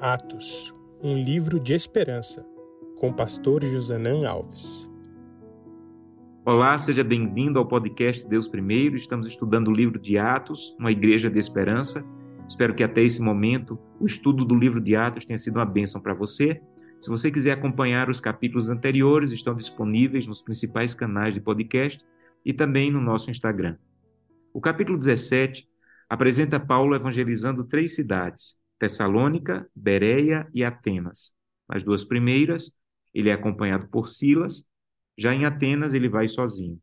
Atos, um livro de esperança, com pastor Josanã Alves. Olá, seja bem-vindo ao podcast Deus Primeiro. Estamos estudando o livro de Atos, uma igreja de esperança. Espero que até esse momento o estudo do livro de Atos tenha sido uma bênção para você. Se você quiser acompanhar os capítulos anteriores, estão disponíveis nos principais canais de podcast e também no nosso Instagram. O capítulo 17 apresenta Paulo evangelizando três cidades: Tessalônica, Bereia e Atenas. Nas duas primeiras, ele é acompanhado por Silas, já em Atenas ele vai sozinho.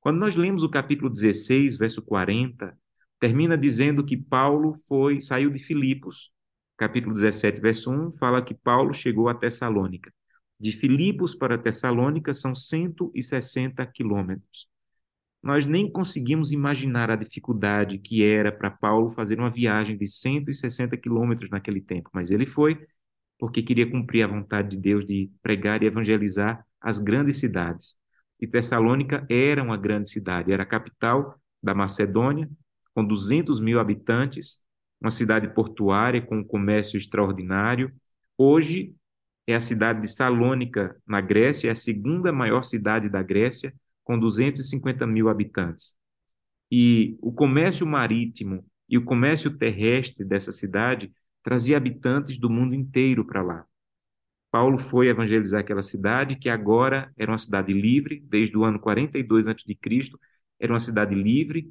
Quando nós lemos o capítulo 16, verso 40, termina dizendo que Paulo foi saiu de Filipos. Capítulo 17, verso 1 fala que Paulo chegou a Tessalônica. De Filipos para Tessalônica são 160 quilômetros. Nós nem conseguimos imaginar a dificuldade que era para Paulo fazer uma viagem de 160 quilômetros naquele tempo, mas ele foi porque queria cumprir a vontade de Deus de pregar e evangelizar as grandes cidades. E Tessalônica era uma grande cidade, era a capital da Macedônia, com 200 mil habitantes, uma cidade portuária com um comércio extraordinário. Hoje é a cidade de Salônica, na Grécia, é a segunda maior cidade da Grécia, com 250 mil habitantes. E o comércio marítimo e o comércio terrestre dessa cidade trazia habitantes do mundo inteiro para lá. Paulo foi evangelizar aquela cidade, que agora era uma cidade livre, desde o ano 42 a.C., era uma cidade livre,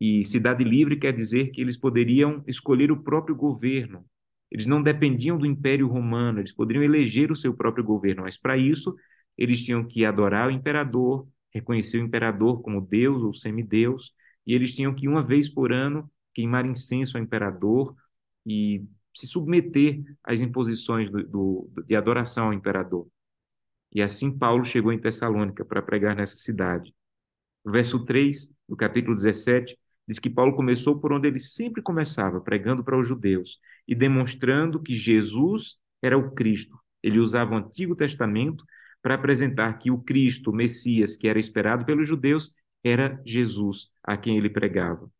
e cidade livre quer dizer que eles poderiam escolher o próprio governo. Eles não dependiam do Império Romano, eles poderiam eleger o seu próprio governo, mas para isso eles tinham que adorar o imperador, reconhecer o imperador como Deus ou semideus, e eles tinham que, uma vez por ano, queimar incenso ao imperador e se submeter às imposições do, do, de adoração ao imperador. E assim Paulo chegou em Tessalônica para pregar nessa cidade. O verso 3 do capítulo 17 diz que Paulo começou por onde ele sempre começava, pregando para os judeus e demonstrando que Jesus era o Cristo. Ele usava o Antigo Testamento para apresentar que o Cristo, o Messias, que era esperado pelos judeus, era Jesus, a quem ele pregava.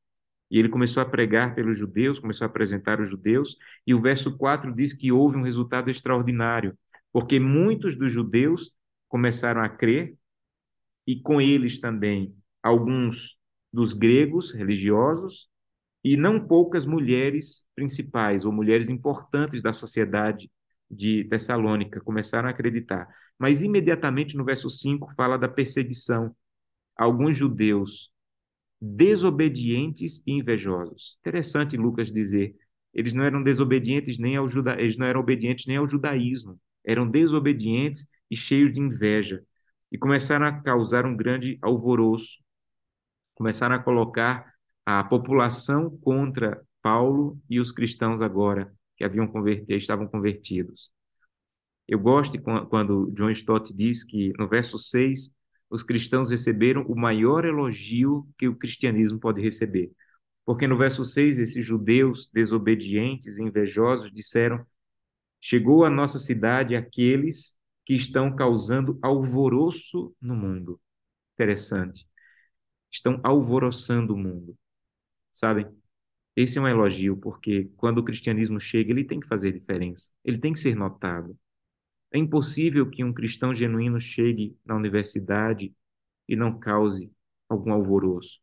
E ele começou a pregar pelos judeus, começou a apresentar os judeus, e o verso 4 diz que houve um resultado extraordinário, porque muitos dos judeus começaram a crer, e com eles também alguns dos gregos religiosos, e não poucas mulheres principais ou mulheres importantes da sociedade de Tessalônica começaram a acreditar. Mas imediatamente no verso 5 fala da perseguição. Alguns judeus desobedientes e invejosos. Interessante Lucas dizer, eles não eram desobedientes nem ao juda... eles não eram obedientes nem ao judaísmo, eram desobedientes e cheios de inveja e começaram a causar um grande alvoroço. Começaram a colocar a população contra Paulo e os cristãos agora que haviam convertido, estavam convertidos. Eu gosto quando John Stott diz que no verso 6 os cristãos receberam o maior elogio que o cristianismo pode receber. Porque no verso 6 esses judeus desobedientes invejosos disseram: Chegou à nossa cidade aqueles que estão causando alvoroço no mundo. Interessante. Estão alvoroçando o mundo. Sabem? Esse é um elogio, porque quando o cristianismo chega, ele tem que fazer diferença, ele tem que ser notado. É impossível que um cristão genuíno chegue na universidade e não cause algum alvoroço.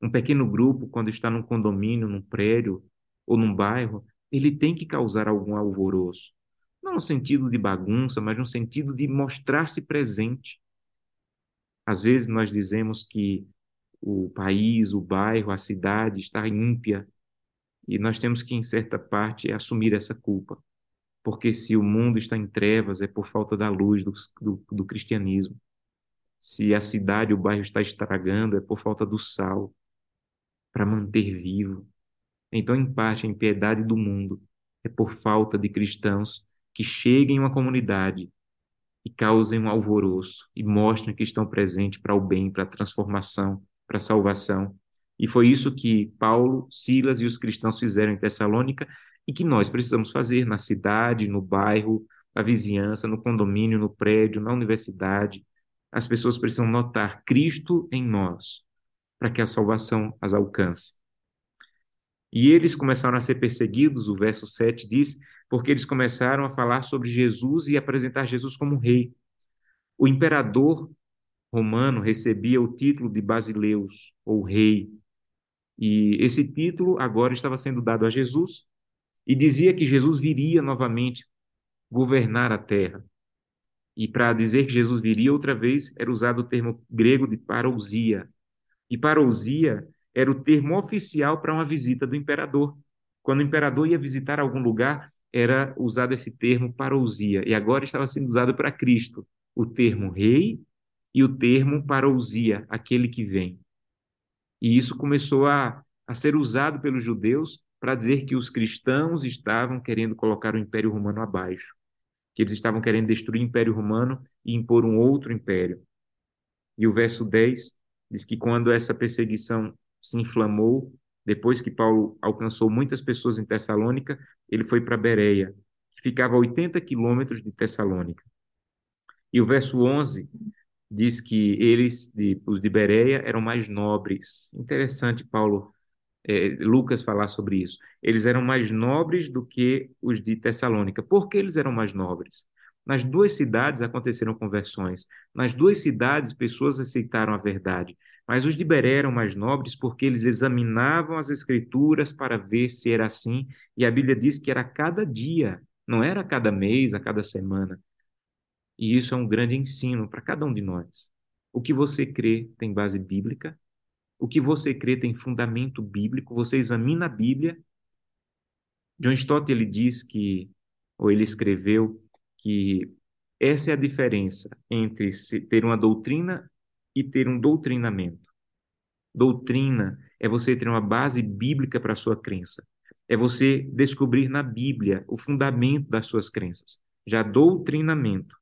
Um pequeno grupo, quando está num condomínio, num prédio ou num bairro, ele tem que causar algum alvoroço. Não no sentido de bagunça, mas no sentido de mostrar-se presente. Às vezes nós dizemos que o país, o bairro, a cidade está ímpia e nós temos que, em certa parte, assumir essa culpa. Porque se o mundo está em trevas, é por falta da luz do, do, do cristianismo. Se a cidade, o bairro está estragando, é por falta do sal para manter vivo. Então, em parte, a impiedade do mundo é por falta de cristãos que cheguem em uma comunidade e causem um alvoroço e mostrem que estão presentes para o bem, para a transformação, para a salvação. E foi isso que Paulo, Silas e os cristãos fizeram em Tessalônica e que nós precisamos fazer na cidade, no bairro, na vizinhança, no condomínio, no prédio, na universidade. As pessoas precisam notar Cristo em nós para que a salvação as alcance. E eles começaram a ser perseguidos, o verso 7 diz, porque eles começaram a falar sobre Jesus e apresentar Jesus como rei. O imperador romano recebia o título de Basileus, ou rei, e esse título agora estava sendo dado a Jesus e dizia que Jesus viria novamente governar a terra. E para dizer que Jesus viria outra vez, era usado o termo grego de parousia. E parousia era o termo oficial para uma visita do imperador. Quando o imperador ia visitar algum lugar, era usado esse termo parousia. E agora estava sendo usado para Cristo, o termo rei e o termo parousia, aquele que vem. E isso começou a, a ser usado pelos judeus para dizer que os cristãos estavam querendo colocar o Império Romano abaixo que eles estavam querendo destruir o Império Romano e impor um outro império. E o verso 10 diz que quando essa perseguição se inflamou, depois que Paulo alcançou muitas pessoas em Tessalônica, ele foi para Bereia, que ficava a 80 quilômetros de Tessalônica. E o verso 11 diz que eles, de, os de Bereia, eram mais nobres. Interessante Paulo é, Lucas falar sobre isso. Eles eram mais nobres do que os de Tessalônica. Por que eles eram mais nobres? Nas duas cidades aconteceram conversões. Nas duas cidades, pessoas aceitaram a verdade. Mas os de Beré eram mais nobres porque eles examinavam as Escrituras para ver se era assim. E a Bíblia diz que era a cada dia, não era a cada mês, a cada semana. E isso é um grande ensino para cada um de nós. O que você crê tem base bíblica, o que você crê tem fundamento bíblico, você examina a Bíblia. John Stott ele diz que, ou ele escreveu, que essa é a diferença entre ter uma doutrina e ter um doutrinamento. Doutrina é você ter uma base bíblica para a sua crença. É você descobrir na Bíblia o fundamento das suas crenças. Já doutrinamento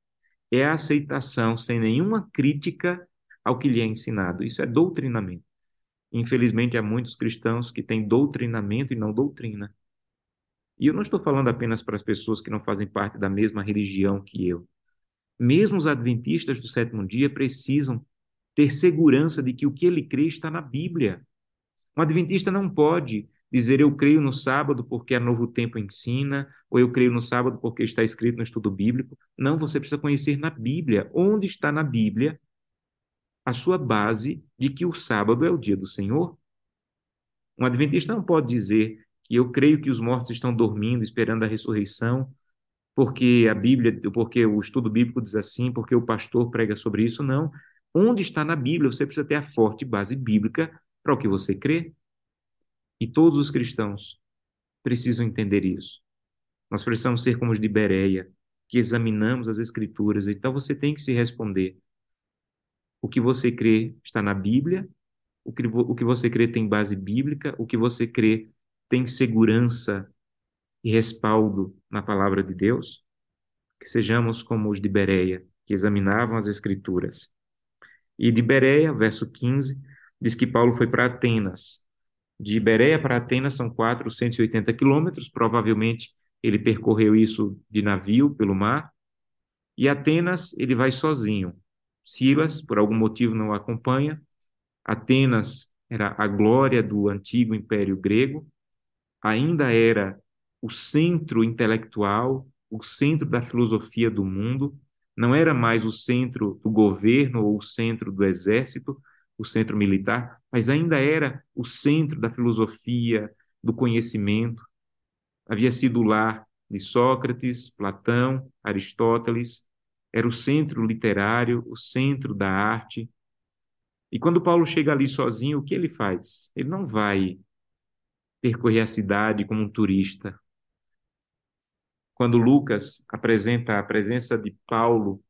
é a aceitação sem nenhuma crítica ao que lhe é ensinado. Isso é doutrinamento. Infelizmente, há muitos cristãos que têm doutrinamento e não doutrina. E eu não estou falando apenas para as pessoas que não fazem parte da mesma religião que eu. Mesmo os adventistas do sétimo dia precisam ter segurança de que o que ele crê está na Bíblia. Um adventista não pode dizer eu creio no sábado porque a Novo Tempo ensina, ou eu creio no sábado porque está escrito no estudo bíblico. Não, você precisa conhecer na Bíblia. Onde está na Bíblia a sua base de que o sábado é o dia do Senhor. Um adventista não pode dizer que eu creio que os mortos estão dormindo, esperando a ressurreição, porque a Bíblia, porque o estudo bíblico diz assim, porque o pastor prega sobre isso. Não. Onde está na Bíblia? Você precisa ter a forte base bíblica para o que você crê. E todos os cristãos precisam entender isso. Nós precisamos ser como os de Bereia, que examinamos as Escrituras. Então você tem que se responder: o que você crê está na Bíblia, o que, o que você crê tem base bíblica, o que você crê tem segurança e respaldo na palavra de Deus. Que sejamos como os de Bereia, que examinavam as Escrituras. E de Bereia, verso 15, diz que Paulo foi para Atenas. De Bereia para Atenas são 480 quilômetros, provavelmente ele percorreu isso de navio pelo mar. E Atenas ele vai sozinho. Silas, por algum motivo, não acompanha. Atenas era a glória do antigo império grego, ainda era o centro intelectual, o centro da filosofia do mundo, não era mais o centro do governo ou o centro do exército, o centro militar, mas ainda era o centro da filosofia, do conhecimento. Havia sido o lar de Sócrates, Platão, Aristóteles, era o centro literário, o centro da arte. E quando Paulo chega ali sozinho, o que ele faz? Ele não vai percorrer a cidade como um turista. Quando Lucas apresenta a presença de Paulo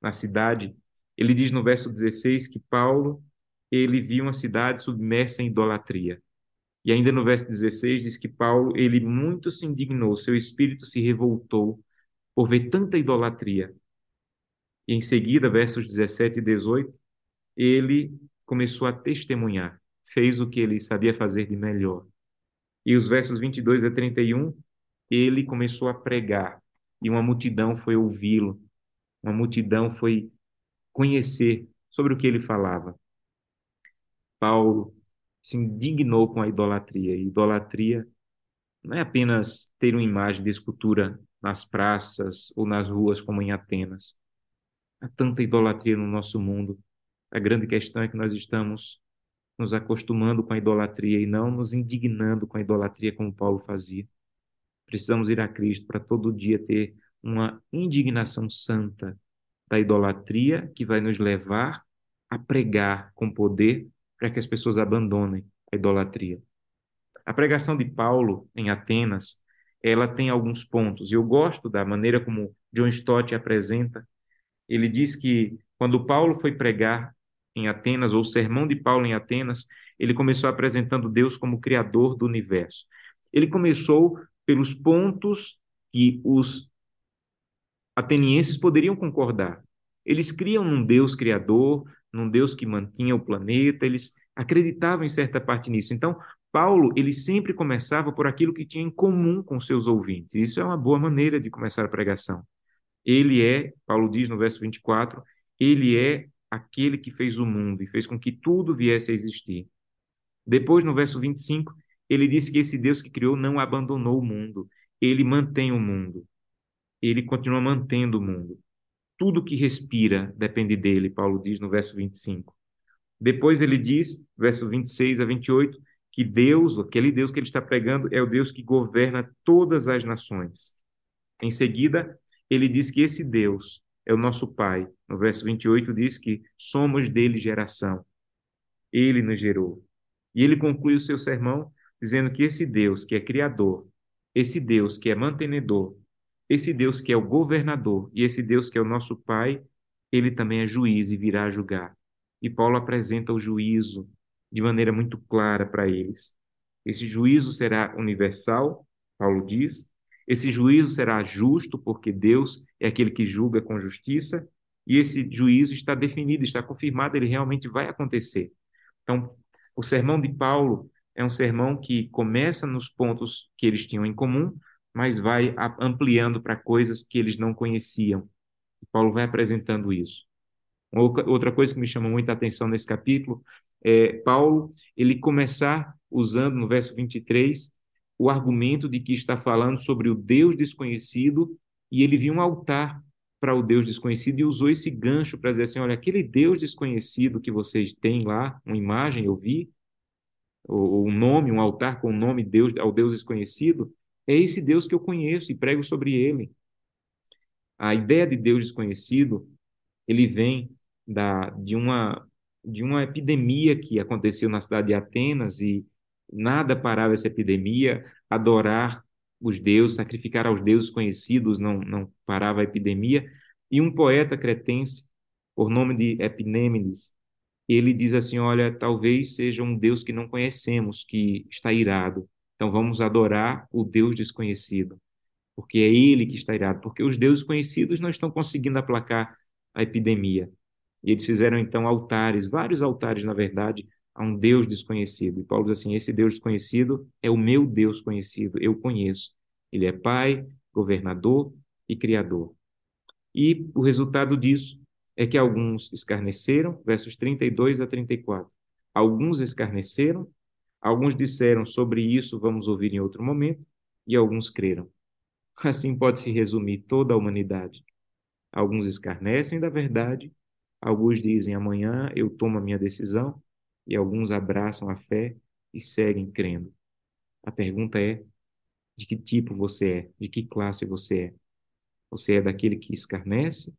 na cidade, ele diz no verso 16 que Paulo ele viu uma cidade submersa em idolatria. E ainda no verso 16 diz que Paulo ele muito se indignou, seu espírito se revoltou por ver tanta idolatria em seguida, versos 17 e 18, ele começou a testemunhar, fez o que ele sabia fazer de melhor. E os versos 22 a 31, ele começou a pregar, e uma multidão foi ouvi-lo, uma multidão foi conhecer sobre o que ele falava. Paulo se indignou com a idolatria, e idolatria não é apenas ter uma imagem de escultura nas praças ou nas ruas como em Atenas. Há tanta idolatria no nosso mundo. A grande questão é que nós estamos nos acostumando com a idolatria e não nos indignando com a idolatria como Paulo fazia. Precisamos ir a Cristo para todo dia ter uma indignação santa da idolatria que vai nos levar a pregar com poder para que as pessoas abandonem a idolatria. A pregação de Paulo em Atenas, ela tem alguns pontos, e eu gosto da maneira como John Stott apresenta. Ele diz que quando Paulo foi pregar em Atenas, ou o sermão de Paulo em Atenas, ele começou apresentando Deus como criador do universo. Ele começou pelos pontos que os atenienses poderiam concordar. Eles criam num Deus criador, num Deus que mantinha o planeta, eles acreditavam em certa parte nisso. Então, Paulo, ele sempre começava por aquilo que tinha em comum com seus ouvintes. Isso é uma boa maneira de começar a pregação. Ele é, Paulo diz no verso 24, ele é aquele que fez o mundo e fez com que tudo viesse a existir. Depois, no verso 25, ele disse que esse Deus que criou não abandonou o mundo, ele mantém o mundo. Ele continua mantendo o mundo. Tudo que respira depende dele, Paulo diz no verso 25. Depois ele diz, verso 26 a 28, que Deus, aquele Deus que ele está pregando, é o Deus que governa todas as nações. Em seguida, ele diz que esse Deus é o nosso Pai. No verso 28 diz que somos dele geração. Ele nos gerou. E ele conclui o seu sermão dizendo que esse Deus que é criador, esse Deus que é mantenedor, esse Deus que é o governador e esse Deus que é o nosso Pai, ele também é juiz e virá julgar. E Paulo apresenta o juízo de maneira muito clara para eles. Esse juízo será universal, Paulo diz. Esse juízo será justo, porque Deus é aquele que julga com justiça, e esse juízo está definido, está confirmado, ele realmente vai acontecer. Então, o sermão de Paulo é um sermão que começa nos pontos que eles tinham em comum, mas vai ampliando para coisas que eles não conheciam. Paulo vai apresentando isso. Outra coisa que me chama muita atenção nesse capítulo é Paulo ele começar usando no verso 23 o argumento de que está falando sobre o Deus desconhecido e ele viu um altar para o Deus desconhecido e usou esse gancho para dizer assim, olha, aquele Deus desconhecido que vocês têm lá, uma imagem, eu vi, ou um nome, um altar com o nome Deus ao Deus desconhecido, é esse Deus que eu conheço e prego sobre ele. A ideia de Deus desconhecido, ele vem da, de, uma, de uma epidemia que aconteceu na cidade de Atenas e nada parava essa epidemia, adorar os deuses, sacrificar aos deuses conhecidos não, não parava a epidemia. E um poeta cretense, por nome de Epinêmides, ele diz assim: Olha, talvez seja um Deus que não conhecemos, que está irado. Então vamos adorar o Deus desconhecido, porque é ele que está irado, porque os deuses conhecidos não estão conseguindo aplacar a epidemia. E eles fizeram então altares, vários altares, na verdade, a um Deus desconhecido. E Paulo diz assim: esse Deus desconhecido é o meu Deus conhecido, eu conheço. Ele é Pai, governador e Criador. E o resultado disso é que alguns escarneceram, versos 32 a 34. Alguns escarneceram, alguns disseram sobre isso vamos ouvir em outro momento, e alguns creram. Assim pode-se resumir toda a humanidade. Alguns escarnecem da verdade Alguns dizem amanhã eu tomo a minha decisão e alguns abraçam a fé e seguem crendo. A pergunta é: de que tipo você é? De que classe você é? Você é daquele que escarnece,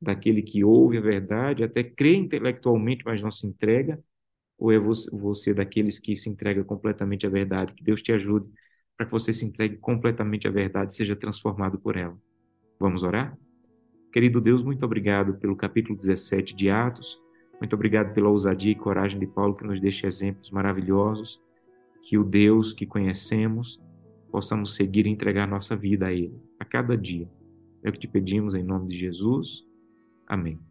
daquele que ouve a verdade, até crê intelectualmente, mas não se entrega? Ou é você daqueles que se entrega completamente à verdade? Que Deus te ajude para que você se entregue completamente à verdade e seja transformado por ela. Vamos orar? Querido Deus, muito obrigado pelo capítulo 17 de Atos. Muito obrigado pela ousadia e coragem de Paulo que nos deixa exemplos maravilhosos. Que o Deus que conhecemos possamos seguir e entregar nossa vida a Ele a cada dia. É o que te pedimos em nome de Jesus. Amém.